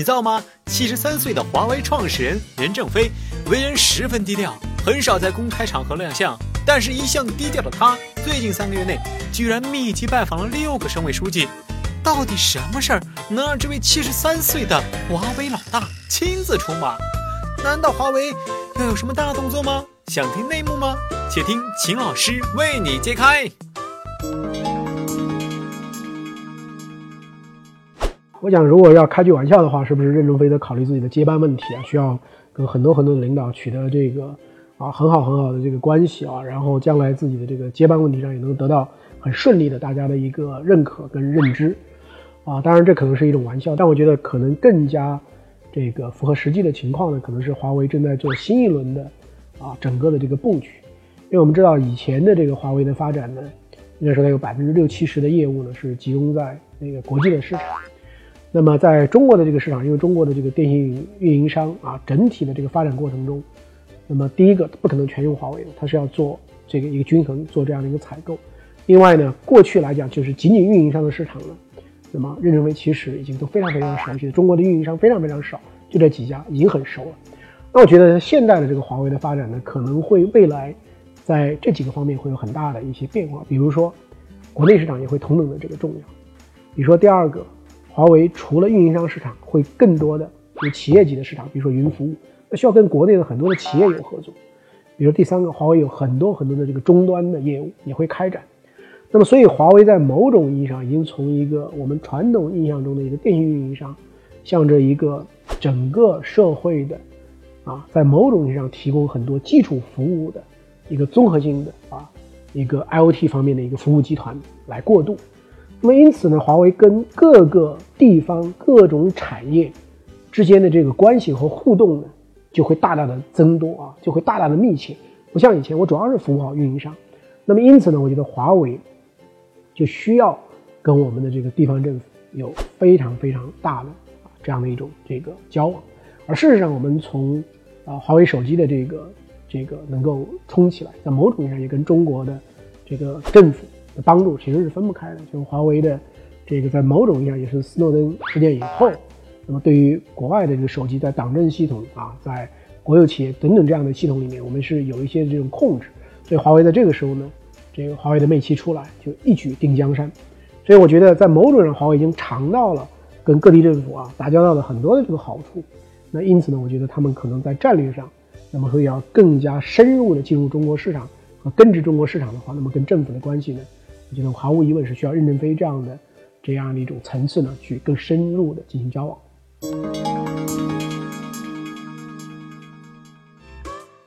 你知道吗？七十三岁的华为创始人任正非为人十分低调，很少在公开场合亮相。但是，一向低调的他，最近三个月内居然密集拜访了六个省委书记。到底什么事儿能让这位七十三岁的华为老大亲自出马？难道华为要有什么大动作吗？想听内幕吗？且听秦老师为你揭开。我想，如果要开句玩笑的话，是不是任正非在考虑自己的接班问题啊？需要跟很多很多的领导取得这个啊很好很好的这个关系啊，然后将来自己的这个接班问题上也能得到很顺利的大家的一个认可跟认知啊。当然，这可能是一种玩笑，但我觉得可能更加这个符合实际的情况呢，可能是华为正在做新一轮的啊整个的这个布局。因为我们知道以前的这个华为的发展呢，应该说它有百分之六七十的业务呢是集中在那个国际的市场。那么在中国的这个市场，因为中国的这个电信运营商啊，整体的这个发展过程中，那么第一个不可能全用华为的，它是要做这个一个均衡，做这样的一个采购。另外呢，过去来讲就是仅仅运营商的市场呢，那么任正非其实已经都非常非常熟悉，中国的运营商非常非常少，就这几家已经很熟了。那我觉得现代的这个华为的发展呢，可能会未来在这几个方面会有很大的一些变化，比如说国内市场也会同等的这个重要，比如说第二个。华为除了运营商市场，会更多的有企业级的市场，比如说云服务，那需要跟国内的很多的企业有合作。比如第三个，华为有很多很多的这个终端的业务也会开展。那么，所以华为在某种意义上已经从一个我们传统印象中的一个电信运营商，向着一个整个社会的啊，在某种意义上提供很多基础服务的一个综合性的啊一个 IOT 方面的一个服务集团来过渡。那么因此呢，华为跟各个地方、各种产业之间的这个关系和互动呢，就会大大的增多啊，就会大大的密切。不像以前，我主要是服务好运营商。那么因此呢，我觉得华为就需要跟我们的这个地方政府有非常非常大的啊这样的一种这个交往。而事实上，我们从啊华为手机的这个这个能够冲起来，在某种意义上也跟中国的这个政府。帮助其实是分不开的，就是华为的这个在某种意义上也是斯诺登事件以后，那么对于国外的这个手机在党政系统啊，在国有企业等等这样的系统里面，我们是有一些这种控制，所以华为在这个时候呢，这个华为的魅七出来就一举定江山，所以我觉得在某种上华为已经尝到了跟各地政府啊打交道的很多的这个好处，那因此呢，我觉得他们可能在战略上，那么会要更加深入的进入中国市场和根植中国市场的话，那么跟政府的关系呢？我觉得毫无疑问是需要任正非这样的这样的一种层次呢，去更深入的进行交往。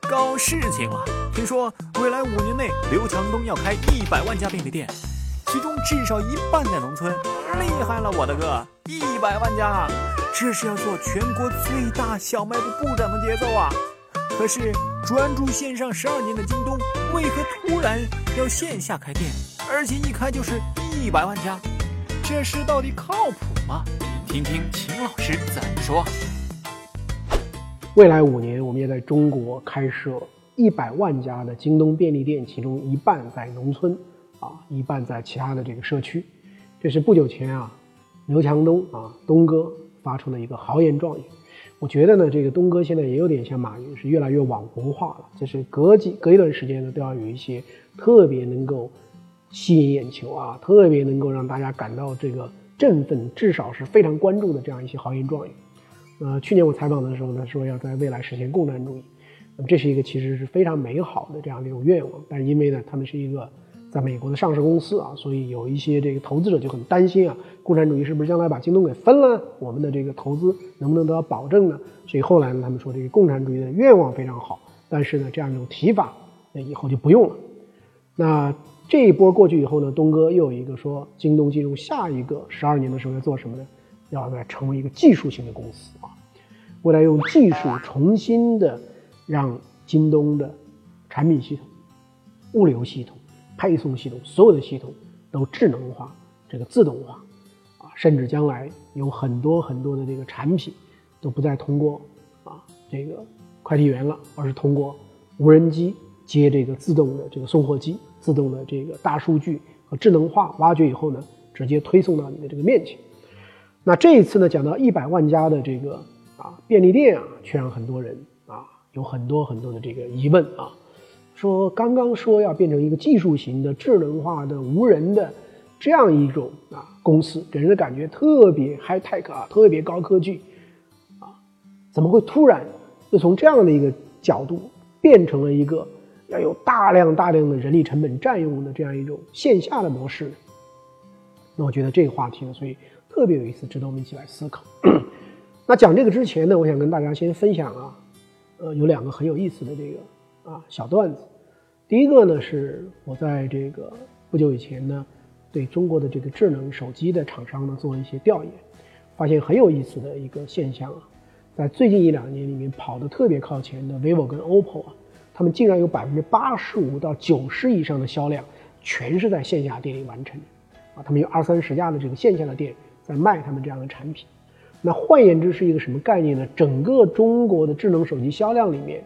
搞事情了！听说未来五年内刘强东要开一百万家便利店，其中至少一半在农村。厉害了，我的哥！一百万家，这是要做全国最大小卖部部长的节奏啊！可是专注线上十二年的京东，为何突然要线下开店？而且一开就是一百万家，这事到底靠谱吗？听听秦老师怎么说。未来五年，我们也在中国开设一百万家的京东便利店，其中一半在农村，啊，一半在其他的这个社区。这是不久前啊，刘强东啊，东哥发出了一个豪言壮语。我觉得呢，这个东哥现在也有点像马云，是越来越网红化了，就是隔几隔一段时间呢，都要有一些特别能够。吸引眼球啊，特别能够让大家感到这个振奋，至少是非常关注的这样一些豪言壮语。呃，去年我采访的时候呢，说要在未来实现共产主义，那么这是一个其实是非常美好的这样的一种愿望。但是因为呢，他们是一个在美国的上市公司啊，所以有一些这个投资者就很担心啊，共产主义是不是将来把京东给分了，我们的这个投资能不能得到保证呢？所以后来呢，他们说这个共产主义的愿望非常好，但是呢，这样一种提法那以后就不用了。那。这一波过去以后呢，东哥又有一个说，京东进入下一个十二年的时候要做什么呢？要来成为一个技术型的公司啊，未来用技术重新的让京东的产品系统、物流系统、配送系统所有的系统都智能化、这个自动化啊，甚至将来有很多很多的这个产品都不再通过啊这个快递员了，而是通过无人机接这个自动的这个送货机。自动的这个大数据和智能化挖掘以后呢，直接推送到你的这个面前。那这一次呢，讲到一百万家的这个啊便利店啊，却让很多人啊有很多很多的这个疑问啊，说刚刚说要变成一个技术型的、智能化的、无人的这样一种啊公司，给人的感觉特别 high tech 啊，特别高科技啊，怎么会突然又从这样的一个角度变成了一个要有大量大量的人力成本占用的这样一种线下的模式？那我觉得这个话题呢，所以特别有意思，值得我们一起来思考。那讲这个之前呢，我想跟大家先分享啊，呃，有两个很有意思的这个啊小段子。第一个呢，是我在这个不久以前呢，对中国的这个智能手机的厂商呢做了一些调研，发现很有意思的一个现象啊，在最近一两年里面跑得特别靠前的 vivo 跟 OPPO 啊，他们竟然有百分之八十五到九十以上的销量，全是在线下店里完成的。啊，他们有二三十家的这个线下的店在卖他们这样的产品，那换言之是一个什么概念呢？整个中国的智能手机销量里面，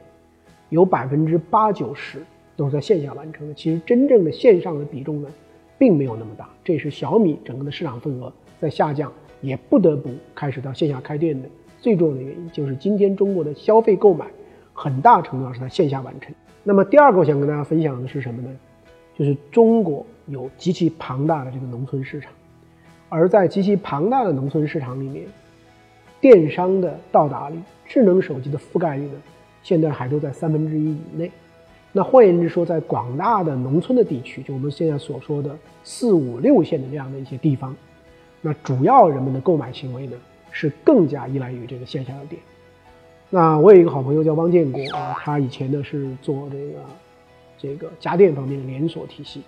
有百分之八九十都是在线下完成的。其实真正的线上的比重呢，并没有那么大。这是小米整个的市场份额在下降，也不得不开始到线下开店的最重要的原因，就是今天中国的消费购买很大程度上是在线下完成。那么第二个我想跟大家分享的是什么呢？就是中国。有极其庞大的这个农村市场，而在极其庞大的农村市场里面，电商的到达率、智能手机的覆盖率呢，现在还都在三分之一以内。那换言之说，在广大的农村的地区，就我们现在所说的四五六线的这样的一些地方，那主要人们的购买行为呢，是更加依赖于这个线下的店。那我有一个好朋友叫汪建国啊，他以前呢是做这个这个家电方面的连锁体系。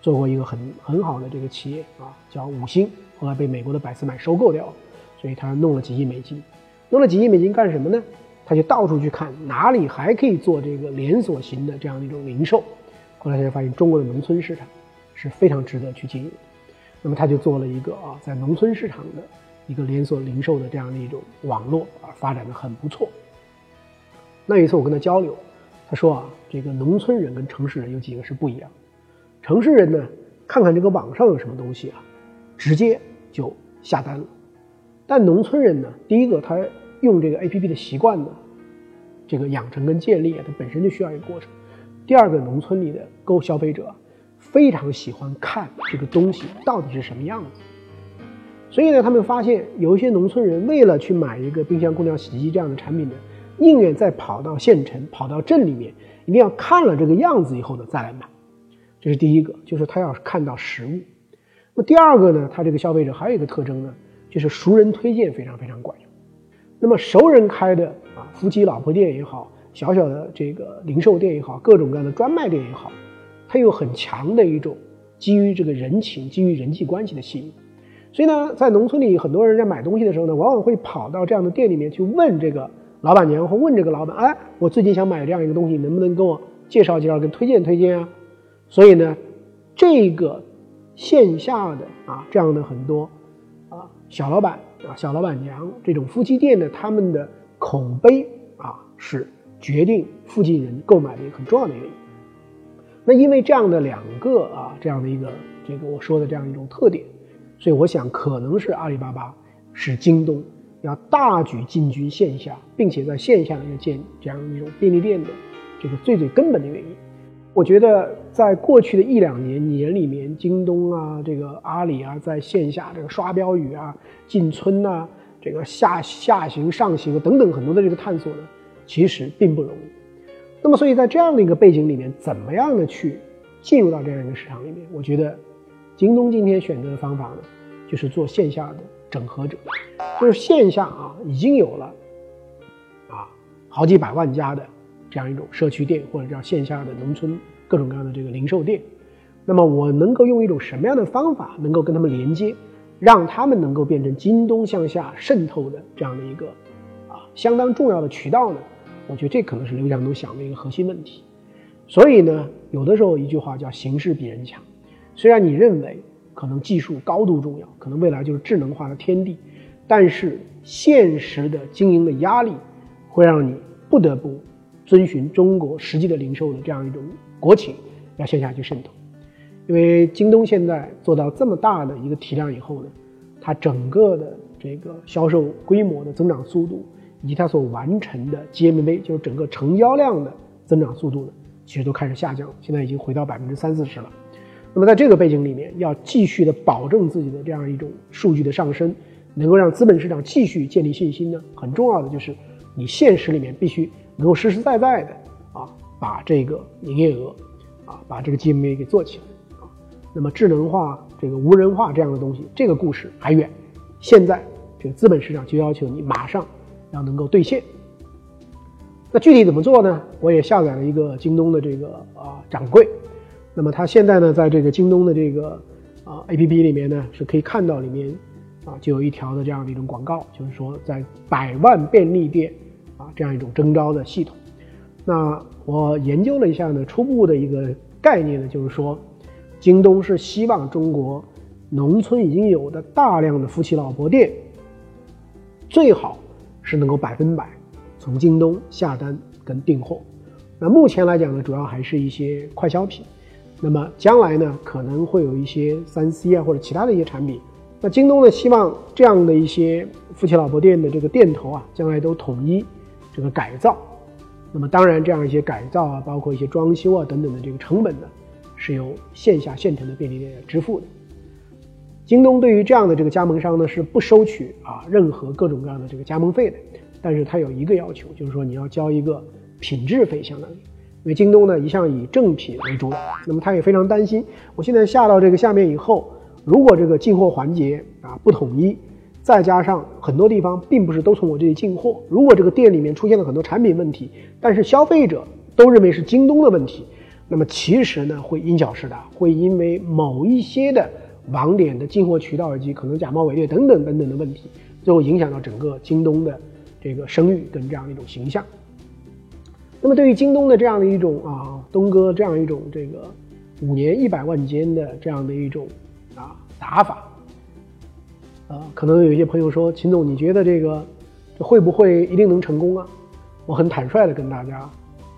做过一个很很好的这个企业啊，叫五星，后来被美国的百思买收购掉了，所以他弄了几亿美金，弄了几亿美金干什么呢？他就到处去看哪里还可以做这个连锁型的这样的一种零售，后来他就发现中国的农村市场是非常值得去经营，那么他就做了一个啊，在农村市场的一个连锁零售的这样的一种网络啊，发展的很不错。那一次我跟他交流，他说啊，这个农村人跟城市人有几个是不一样。城市人呢，看看这个网上有什么东西啊，直接就下单了。但农村人呢，第一个他用这个 A P P 的习惯呢，这个养成跟建立啊，它本身就需要一个过程。第二个，农村里的购消费者非常喜欢看这个东西到底是什么样子。所以呢，他们发现有一些农村人为了去买一个冰箱、空调、洗衣机这样的产品呢，宁愿再跑到县城、跑到镇里面，一定要看了这个样子以后呢，再来买。这是第一个，就是他要看到实物。那第二个呢，他这个消费者还有一个特征呢，就是熟人推荐非常非常管用。那么熟人开的啊，夫妻老婆店也好，小小的这个零售店也好，各种各样的专卖店也好，它有很强的一种基于这个人情、基于人际关系的吸引。所以呢，在农村里，很多人在买东西的时候呢，往往会跑到这样的店里面去问这个老板娘或问这个老板：“哎，我最近想买这样一个东西，能不能给我介绍介绍，跟推荐推荐啊？”所以呢，这个线下的啊这样的很多啊小老板啊小老板娘这种夫妻店的他们的口碑啊是决定附近人购买的一个很重要的原因。那因为这样的两个啊这样的一个这个我说的这样一种特点，所以我想可能是阿里巴巴使京东要大举进军线下，并且在线下要建这样一种便利店的这个最最根本的原因。我觉得在过去的一两年年里面，京东啊，这个阿里啊，在线下这个刷标语啊、进村呐、这个下下行、上行等等很多的这个探索呢，其实并不容易。那么，所以在这样的一个背景里面，怎么样的去进入到这样一个市场里面？我觉得，京东今天选择的方法呢，就是做线下的整合者，就是线下啊已经有了啊好几百万家的。这样一种社区店，或者叫线下的农村各种各样的这个零售店，那么我能够用一种什么样的方法，能够跟他们连接，让他们能够变成京东向下渗透的这样的一个啊相当重要的渠道呢？我觉得这可能是刘强东想的一个核心问题。所以呢，有的时候一句话叫形势比人强。虽然你认为可能技术高度重要，可能未来就是智能化的天地，但是现实的经营的压力会让你不得不。遵循中国实际的零售的这样一种国情，要线下去渗透。因为京东现在做到这么大的一个体量以后呢，它整个的这个销售规模的增长速度，以及它所完成的 GMV，就是整个成交量的增长速度呢，其实都开始下降，现在已经回到百分之三四十了。那么在这个背景里面，要继续的保证自己的这样一种数据的上升，能够让资本市场继续建立信心呢，很重要的就是你现实里面必须能够实实在在的啊，把这个营业额啊，把这个 GMV 给做起来啊。那么智能化、这个无人化这样的东西，这个故事还远，现在这个资本市场就要求你马上要能够兑现。那具体怎么做呢？我也下载了一个京东的这个啊掌柜。那么它现在呢，在这个京东的这个啊 A P P 里面呢，是可以看到里面啊就有一条的这样的一种广告，就是说在百万便利店啊这样一种征招的系统。那我研究了一下呢，初步的一个概念呢，就是说，京东是希望中国农村已经有的大量的夫妻老婆店，最好是能够百分百从京东下单跟订货。那目前来讲呢，主要还是一些快消品。那么将来呢，可能会有一些三 C 啊或者其他的一些产品。那京东呢，希望这样的一些夫妻老婆店的这个店头啊，将来都统一这个改造。那么当然，这样一些改造啊，包括一些装修啊等等的这个成本呢，是由线下现成的便利店支付的。京东对于这样的这个加盟商呢，是不收取啊任何各种各样的这个加盟费的。但是它有一个要求，就是说你要交一个品质费，相当于。因为京东呢一向以正品为主导，那么他也非常担心，我现在下到这个下面以后，如果这个进货环节啊不统一，再加上很多地方并不是都从我这里进货，如果这个店里面出现了很多产品问题，但是消费者都认为是京东的问题，那么其实呢会因小失大，会因为某一些的网点的进货渠道以及可能假冒伪劣等等等等的问题，最后影响到整个京东的这个声誉跟这样一种形象。那么对于京东的这样的一种啊，东哥这样一种这个五年一百万间的这样的一种啊打法，啊，可能有一些朋友说，秦总，你觉得这个这会不会一定能成功啊？我很坦率的跟大家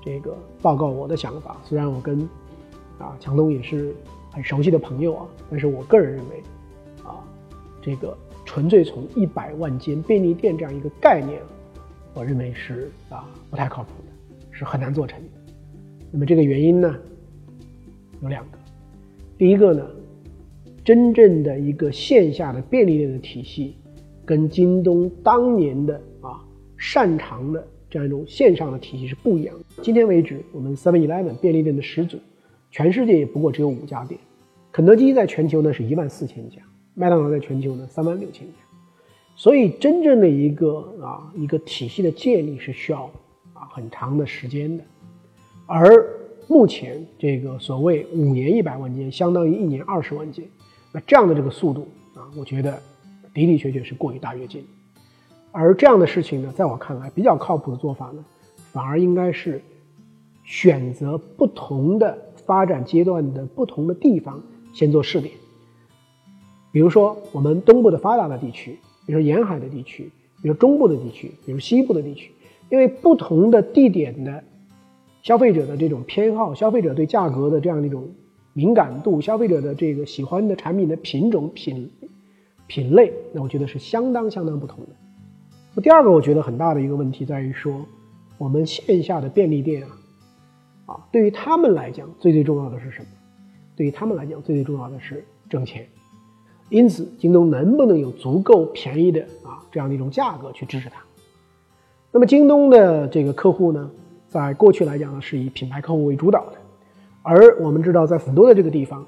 这个报告我的想法，虽然我跟啊强东也是很熟悉的朋友啊，但是我个人认为啊，这个纯粹从一百万间便利店这样一个概念，我认为是啊不太靠谱的。是很难做成的。那么这个原因呢，有两个。第一个呢，真正的一个线下的便利店的体系，跟京东当年的啊擅长的这样一种线上的体系是不一样的。今天为止，我们 Seven Eleven 便利店的始祖，全世界也不过只有五家店。肯德基在全球呢是一万四千家，麦当劳在全球呢三万六千家。所以，真正的一个啊一个体系的建立是需要。很长的时间的，而目前这个所谓五年一百万件，相当于一年二十万件，那这样的这个速度啊，我觉得的的确确是过于大跃进。而这样的事情呢，在我看来比较靠谱的做法呢，反而应该是选择不同的发展阶段的不同的地方先做试点。比如说我们东部的发达的地区，比如说沿海的地区，比如中部的地区，比如西部的地区。因为不同的地点的消费者的这种偏好，消费者对价格的这样的一种敏感度，消费者的这个喜欢的产品的品种品品类，那我觉得是相当相当不同的。那第二个，我觉得很大的一个问题在于说，我们线下的便利店啊，啊，对于他们来讲，最最重要的是什么？对于他们来讲，最最重要的是挣钱。因此，京东能不能有足够便宜的啊这样的一种价格去支持它？那么京东的这个客户呢，在过去来讲呢，是以品牌客户为主导的，而我们知道，在很多的这个地方，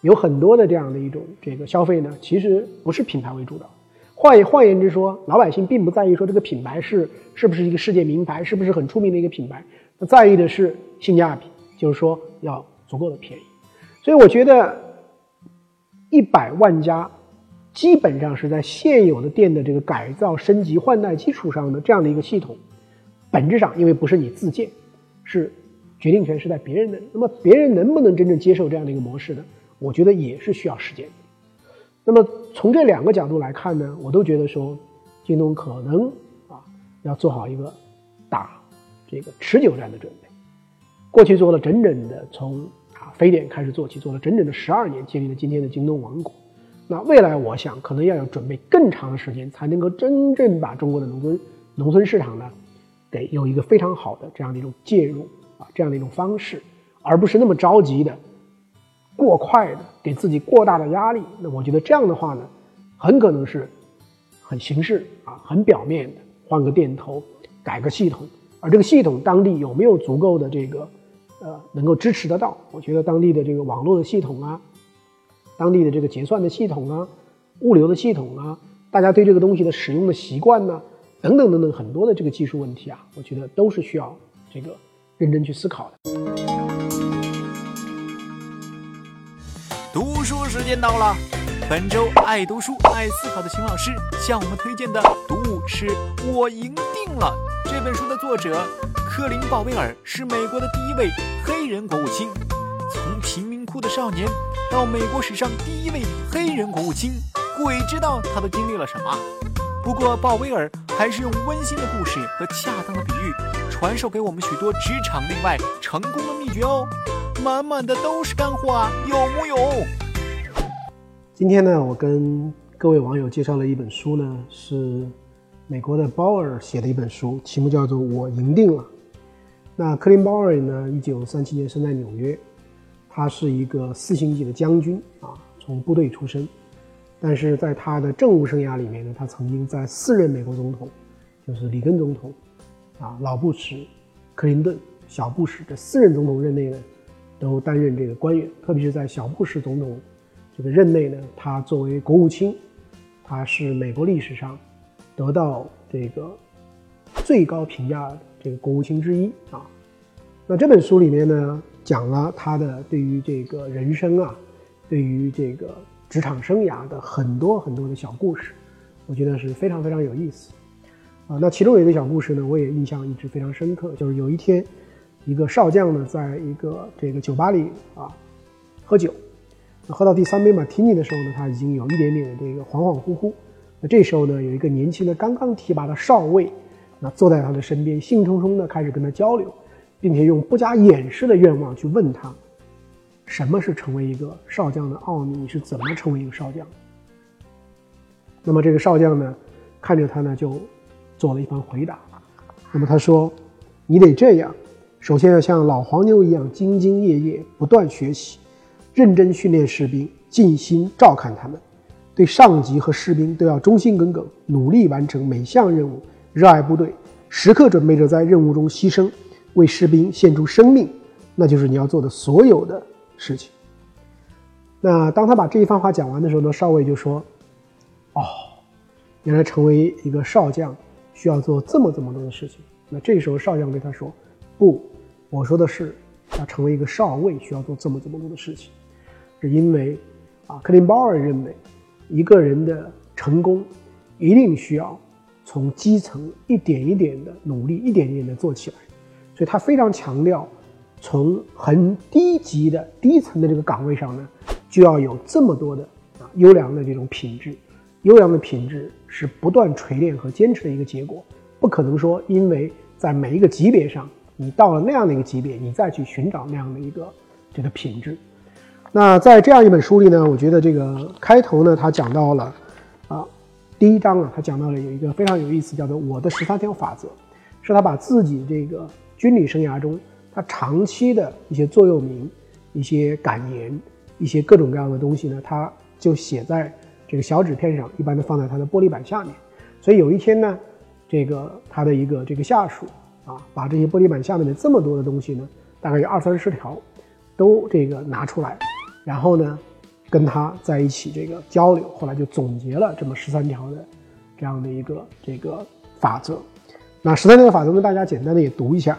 有很多的这样的一种这个消费呢，其实不是品牌为主导。换换言之说，老百姓并不在意说这个品牌是是不是一个世界名牌，是不是很出名的一个品牌，那在意的是性价比，就是说要足够的便宜。所以我觉得，一百万家。基本上是在现有的店的这个改造、升级、换代基础上的这样的一个系统，本质上因为不是你自建，是决定权是在别人的。那么别人能不能真正接受这样的一个模式呢？我觉得也是需要时间。那么从这两个角度来看呢，我都觉得说，京东可能啊要做好一个打这个持久战的准备。过去做了整整的从啊非典开始做起，做了整整的十二年，建立了今天的京东王国。那未来我想可能要有准备更长的时间，才能够真正把中国的农村农村市场呢，给有一个非常好的这样的一种介入啊，这样的一种方式，而不是那么着急的、过快的给自己过大的压力。那我觉得这样的话呢，很可能是很形式啊、很表面的，换个电头、改个系统，而这个系统当地有没有足够的这个呃能够支持得到？我觉得当地的这个网络的系统啊。当地的这个结算的系统啊，物流的系统啊，大家对这个东西的使用的习惯呢，等等等等很多的这个技术问题啊，我觉得都是需要这个认真去思考的。读书时间到了，本周爱读书、爱思考的秦老师向我们推荐的读物是《我赢定了》这本书的作者科林鲍威尔是美国的第一位黑人国务卿，从贫民窟的少年。到美国史上第一位黑人国务卿，鬼知道他都经历了什么。不过鲍威尔还是用温馨的故事和恰当的比喻，传授给我们许多职场内外成功的秘诀哦，满满的都是干货啊，有木有？今天呢，我跟各位网友介绍了一本书呢，是美国的鲍尔写的一本书，题目叫做《我赢定了》。那克林鲍尔呢，一九三七年生在纽约。他是一个四星级的将军啊，从部队出身，但是在他的政务生涯里面呢，他曾经在四任美国总统，就是里根总统，啊，老布什、克林顿、小布什这四任总统任内呢，都担任这个官员。特别是在小布什总统这个任内呢，他作为国务卿，他是美国历史上得到这个最高评价的这个国务卿之一啊。那这本书里面呢？讲了他的对于这个人生啊，对于这个职场生涯的很多很多的小故事，我觉得是非常非常有意思啊。那其中有一个小故事呢，我也印象一直非常深刻，就是有一天，一个少将呢，在一个这个酒吧里啊喝酒，那喝到第三杯马提尼的时候呢，他已经有一点点的这个恍恍惚惚。那这时候呢，有一个年轻的刚刚提拔的少尉，那坐在他的身边，兴冲冲的开始跟他交流。并且用不加掩饰的愿望去问他，什么是成为一个少将的奥秘？你是怎么成为一个少将？那么这个少将呢，看着他呢，就做了一番回答。那么他说：“你得这样，首先要像老黄牛一样兢兢业业，不断学习，认真训练士兵，尽心照看他们，对上级和士兵都要忠心耿耿，努力完成每项任务，热爱部队，时刻准备着在任务中牺牲。”为士兵献出生命，那就是你要做的所有的事情。那当他把这一番话讲完的时候呢，少尉就说：“哦，原来成为一个少将需要做这么这么多的事情。”那这时候少将对他说：“不，我说的是要成为一个少尉需要做这么这么多的事情，是因为啊，克林鲍尔认为一个人的成功一定需要从基层一点一点的努力，一点一点的做起来。”所以他非常强调，从很低级的低层的这个岗位上呢，就要有这么多的啊优良的这种品质，优良的品质是不断锤炼和坚持的一个结果，不可能说因为在每一个级别上你到了那样的一个级别，你再去寻找那样的一个这个品质。那在这样一本书里呢，我觉得这个开头呢，他讲到了啊第一章啊，他讲到了有一个非常有意思，叫做我的十三条法则，是他把自己这个。军旅生涯中，他长期的一些座右铭、一些感言、一些各种各样的东西呢，他就写在这个小纸片上，一般都放在他的玻璃板下面。所以有一天呢，这个他的一个这个下属啊，把这些玻璃板下面的这么多的东西呢，大概有二三十条，都这个拿出来，然后呢，跟他在一起这个交流，后来就总结了这么十三条的这样的一个这个法则。那十三条法则呢，大家简单的也读一下。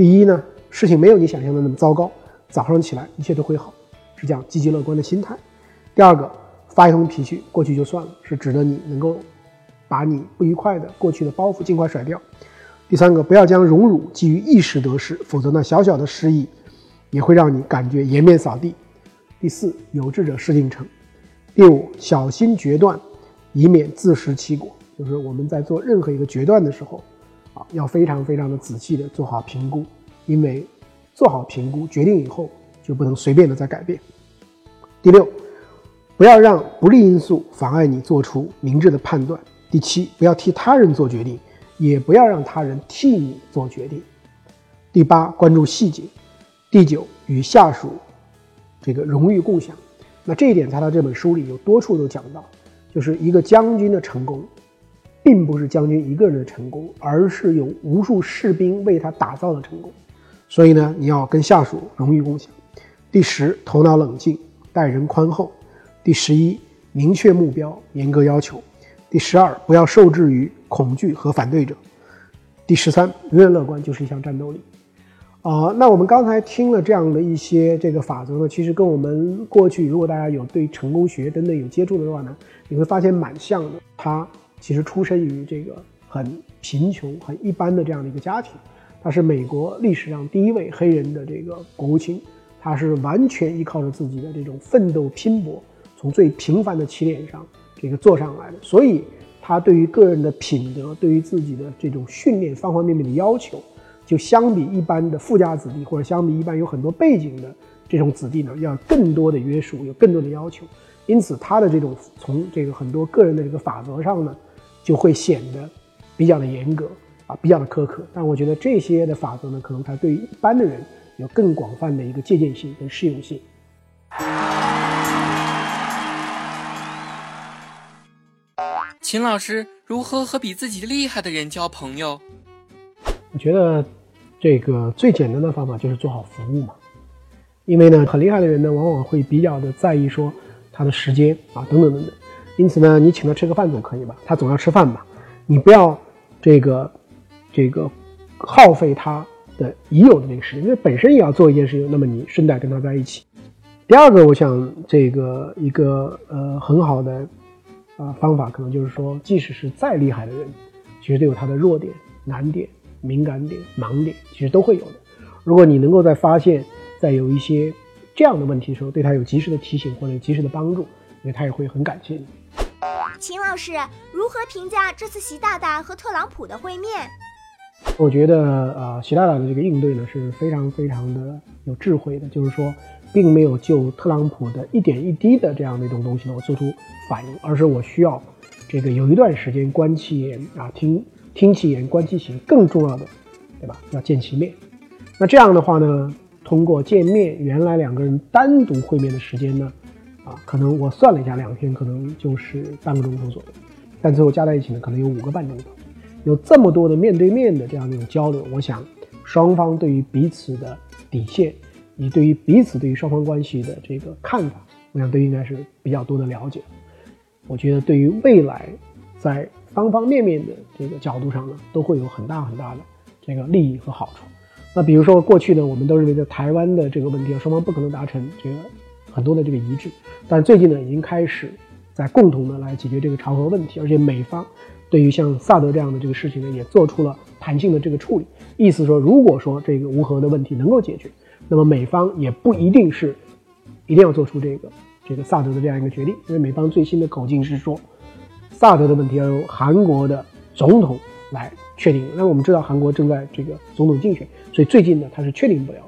第一呢，事情没有你想象的那么糟糕，早上起来一切都会好，是这样积极乐观的心态。第二个，发一通脾气过去就算了，是指的你能够把你不愉快的过去的包袱尽快甩掉。第三个，不要将荣辱基于一时得失，否则那小小的失意也会让你感觉颜面扫地。第四，有志者事竟成。第五，小心决断，以免自食其果。就是我们在做任何一个决断的时候。要非常非常的仔细的做好评估，因为做好评估决定以后就不能随便的再改变。第六，不要让不利因素妨碍你做出明智的判断。第七，不要替他人做决定，也不要让他人替你做决定。第八，关注细节。第九，与下属这个荣誉共享。那这一点，在他这本书里有多处都讲到，就是一个将军的成功，并不是将军一个人的成功，而是有无数士兵为他打造的成功。所以呢，你要跟下属荣誉共享。第十，头脑冷静，待人宽厚。第十一，明确目标，严格要求。第十二，不要受制于恐惧和反对者。第十三，永远乐观就是一项战斗力。啊，那我们刚才听了这样的一些这个法则呢，其实跟我们过去如果大家有对成功学等等有接触的话呢，你会发现蛮像的。他其实出生于这个很贫穷、很一般的这样的一个家庭，他是美国历史上第一位黑人的这个国务卿，他是完全依靠着自己的这种奋斗拼搏，从最平凡的起点上这个做上来的，所以他对于个人的品德，对于自己的这种训练方方面面的要求。就相比一般的富家子弟，或者相比一般有很多背景的这种子弟呢，要更多的约束，有更多的要求。因此，他的这种从这个很多个人的这个法则上呢，就会显得比较的严格啊，比较的苛刻。但我觉得这些的法则呢，可能它对于一般的人有更广泛的一个借鉴性跟适用性。秦老师如何和比自己厉害的人交朋友？我觉得。这个最简单的方法就是做好服务嘛，因为呢，很厉害的人呢，往往会比较的在意说他的时间啊，等等等等。因此呢，你请他吃个饭总可以吧？他总要吃饭吧？你不要这个这个耗费他的已有的那个时间，因为本身也要做一件事情，那么你顺带跟他在一起。第二个，我想这个一个呃很好的啊方法，可能就是说，即使是再厉害的人，其实都有他的弱点、难点。敏感点、盲点其实都会有的。如果你能够在发现，在有一些这样的问题的时候，对他有及时的提醒或者及时的帮助，那他也会很感谢你。秦老师如何评价这次习大大和特朗普的会面？我觉得，呃，习大大的这个应对呢是非常非常的有智慧的，就是说，并没有就特朗普的一点一滴的这样的一种东西呢，我做出反应，而是我需要这个有一段时间观其言啊，听。听其言，观其行，更重要的，对吧？要见其面。那这样的话呢，通过见面，原来两个人单独会面的时间呢，啊，可能我算了一下，两天可能就是半个钟头左右。但最后加在一起呢，可能有五个半钟头。有这么多的面对面的这样的一种交流，我想双方对于彼此的底线，你对于彼此对于双方关系的这个看法，我想都应该是比较多的了解。我觉得对于未来在。方方面面的这个角度上呢，都会有很大很大的这个利益和好处。那比如说过去呢，我们都认为在台湾的这个问题上，双方不可能达成这个很多的这个一致。但最近呢，已经开始在共同的来解决这个朝核问题，而且美方对于像萨德这样的这个事情呢，也做出了弹性的这个处理。意思说，如果说这个无核的问题能够解决，那么美方也不一定是一定要做出这个这个萨德的这样一个决定，因为美方最新的口径是说。萨德的问题要由韩国的总统来确定。那我们知道韩国正在这个总统竞选，所以最近呢他是确定不了。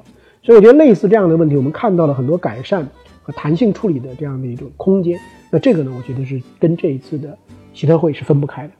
所以我觉得类似这样的问题，我们看到了很多改善和弹性处理的这样的一种空间。那这个呢，我觉得是跟这一次的习特会是分不开的。